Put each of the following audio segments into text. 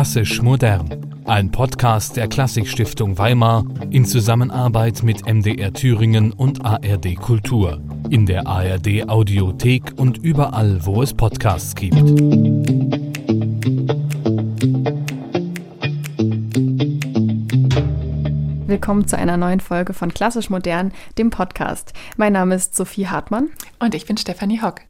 Klassisch modern. Ein Podcast der Klassikstiftung Weimar in Zusammenarbeit mit MDR Thüringen und ARD Kultur. In der ARD Audiothek und überall, wo es Podcasts gibt. Willkommen zu einer neuen Folge von Klassisch Modern, dem Podcast. Mein Name ist Sophie Hartmann. Und ich bin Stefanie Hock.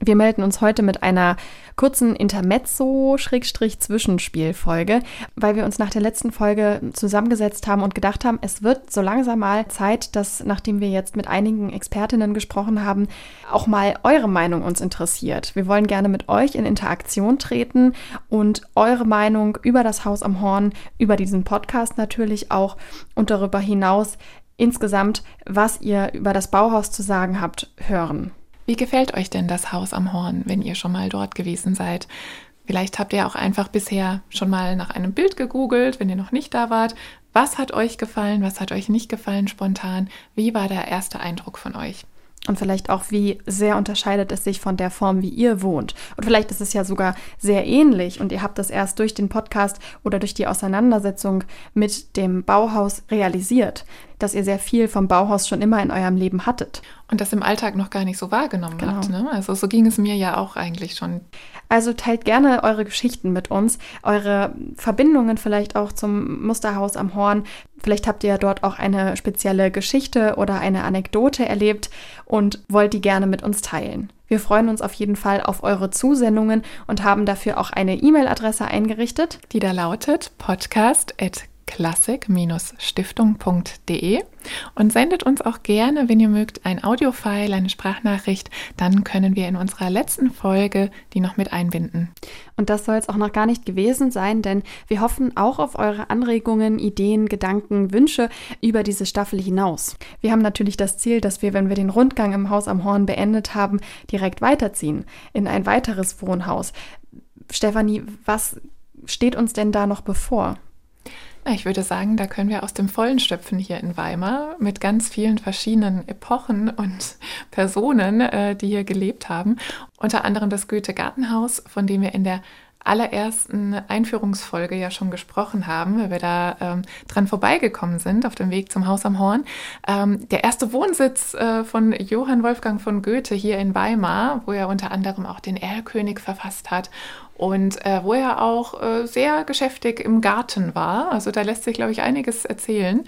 Wir melden uns heute mit einer kurzen Intermezzo-Zwischenspielfolge, weil wir uns nach der letzten Folge zusammengesetzt haben und gedacht haben, es wird so langsam mal Zeit, dass, nachdem wir jetzt mit einigen Expertinnen gesprochen haben, auch mal eure Meinung uns interessiert. Wir wollen gerne mit euch in Interaktion treten und eure Meinung über das Haus am Horn, über diesen Podcast natürlich auch und darüber hinaus insgesamt, was ihr über das Bauhaus zu sagen habt, hören. Wie gefällt euch denn das Haus am Horn, wenn ihr schon mal dort gewesen seid? Vielleicht habt ihr auch einfach bisher schon mal nach einem Bild gegoogelt, wenn ihr noch nicht da wart. Was hat euch gefallen? Was hat euch nicht gefallen spontan? Wie war der erste Eindruck von euch? Und vielleicht auch, wie sehr unterscheidet es sich von der Form, wie ihr wohnt. Und vielleicht ist es ja sogar sehr ähnlich und ihr habt das erst durch den Podcast oder durch die Auseinandersetzung mit dem Bauhaus realisiert, dass ihr sehr viel vom Bauhaus schon immer in eurem Leben hattet. Und das im Alltag noch gar nicht so wahrgenommen genau. habt. Ne? Also so ging es mir ja auch eigentlich schon. Also teilt gerne eure Geschichten mit uns, eure Verbindungen vielleicht auch zum Musterhaus am Horn. Vielleicht habt ihr ja dort auch eine spezielle Geschichte oder eine Anekdote erlebt und wollt die gerne mit uns teilen. Wir freuen uns auf jeden Fall auf eure Zusendungen und haben dafür auch eine E-Mail-Adresse eingerichtet, die da lautet podcast@ klassik-stiftung.de und sendet uns auch gerne, wenn ihr mögt, ein Audiofile, eine Sprachnachricht. Dann können wir in unserer letzten Folge die noch mit einbinden. Und das soll es auch noch gar nicht gewesen sein, denn wir hoffen auch auf eure Anregungen, Ideen, Gedanken, Wünsche über diese Staffel hinaus. Wir haben natürlich das Ziel, dass wir, wenn wir den Rundgang im Haus am Horn beendet haben, direkt weiterziehen in ein weiteres Wohnhaus. Stefanie, was steht uns denn da noch bevor? Ich würde sagen, da können wir aus dem Vollen stöpfen hier in Weimar mit ganz vielen verschiedenen Epochen und Personen, äh, die hier gelebt haben. Unter anderem das Goethe-Gartenhaus, von dem wir in der allerersten Einführungsfolge ja schon gesprochen haben, weil wir da ähm, dran vorbeigekommen sind auf dem Weg zum Haus am Horn. Ähm, der erste Wohnsitz äh, von Johann Wolfgang von Goethe hier in Weimar, wo er unter anderem auch den Erlkönig verfasst hat und äh, wo er auch äh, sehr geschäftig im Garten war. Also da lässt sich, glaube ich, einiges erzählen.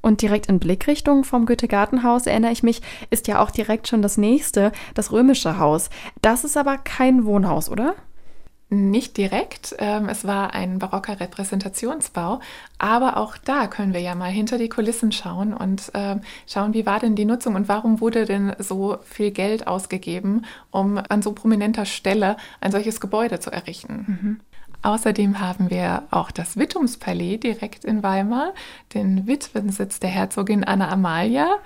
Und direkt in Blickrichtung vom Goethe-Gartenhaus, erinnere ich mich, ist ja auch direkt schon das nächste, das römische Haus. Das ist aber kein Wohnhaus, oder? Nicht direkt, ähm, es war ein barocker Repräsentationsbau, aber auch da können wir ja mal hinter die Kulissen schauen und ähm, schauen, wie war denn die Nutzung und warum wurde denn so viel Geld ausgegeben, um an so prominenter Stelle ein solches Gebäude zu errichten. Mhm. Außerdem haben wir auch das Wittumspalais direkt in Weimar, den Witwensitz der Herzogin Anna Amalia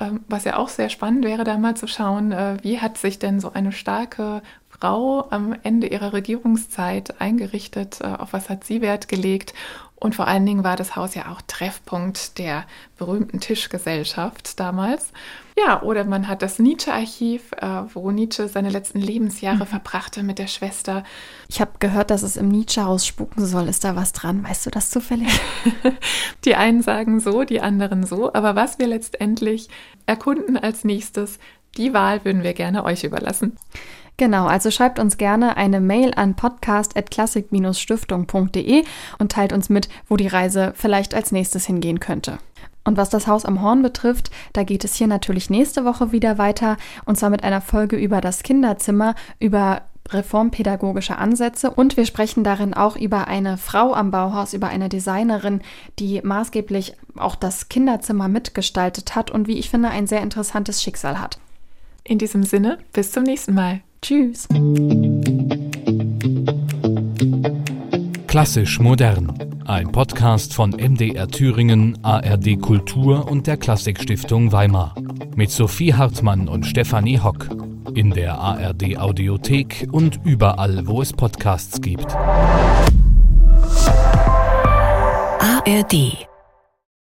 ähm, was ja auch sehr spannend wäre, da mal zu schauen, äh, wie hat sich denn so eine starke Frau am Ende ihrer Regierungszeit eingerichtet? Äh, auf was hat sie Wert gelegt? Und vor allen Dingen war das Haus ja auch Treffpunkt der berühmten Tischgesellschaft damals. Ja, oder man hat das Nietzsche-Archiv, äh, wo Nietzsche seine letzten Lebensjahre mhm. verbrachte mit der Schwester. Ich habe gehört, dass es im Nietzsche-Haus spuken soll. Ist da was dran? Weißt du das zufällig? die einen sagen so, die anderen so. Aber was wir letztendlich erkunden als nächstes, die Wahl würden wir gerne euch überlassen. Genau, also schreibt uns gerne eine Mail an podcast.klassik-stiftung.de und teilt uns mit, wo die Reise vielleicht als nächstes hingehen könnte. Und was das Haus am Horn betrifft, da geht es hier natürlich nächste Woche wieder weiter und zwar mit einer Folge über das Kinderzimmer, über reformpädagogische Ansätze und wir sprechen darin auch über eine Frau am Bauhaus, über eine Designerin, die maßgeblich auch das Kinderzimmer mitgestaltet hat und wie ich finde ein sehr interessantes Schicksal hat. In diesem Sinne, bis zum nächsten Mal. Tschüss. Klassisch modern. Ein Podcast von MDR Thüringen, ARD Kultur und der Klassikstiftung Weimar. Mit Sophie Hartmann und Stefanie Hock. In der ARD Audiothek und überall, wo es Podcasts gibt. ARD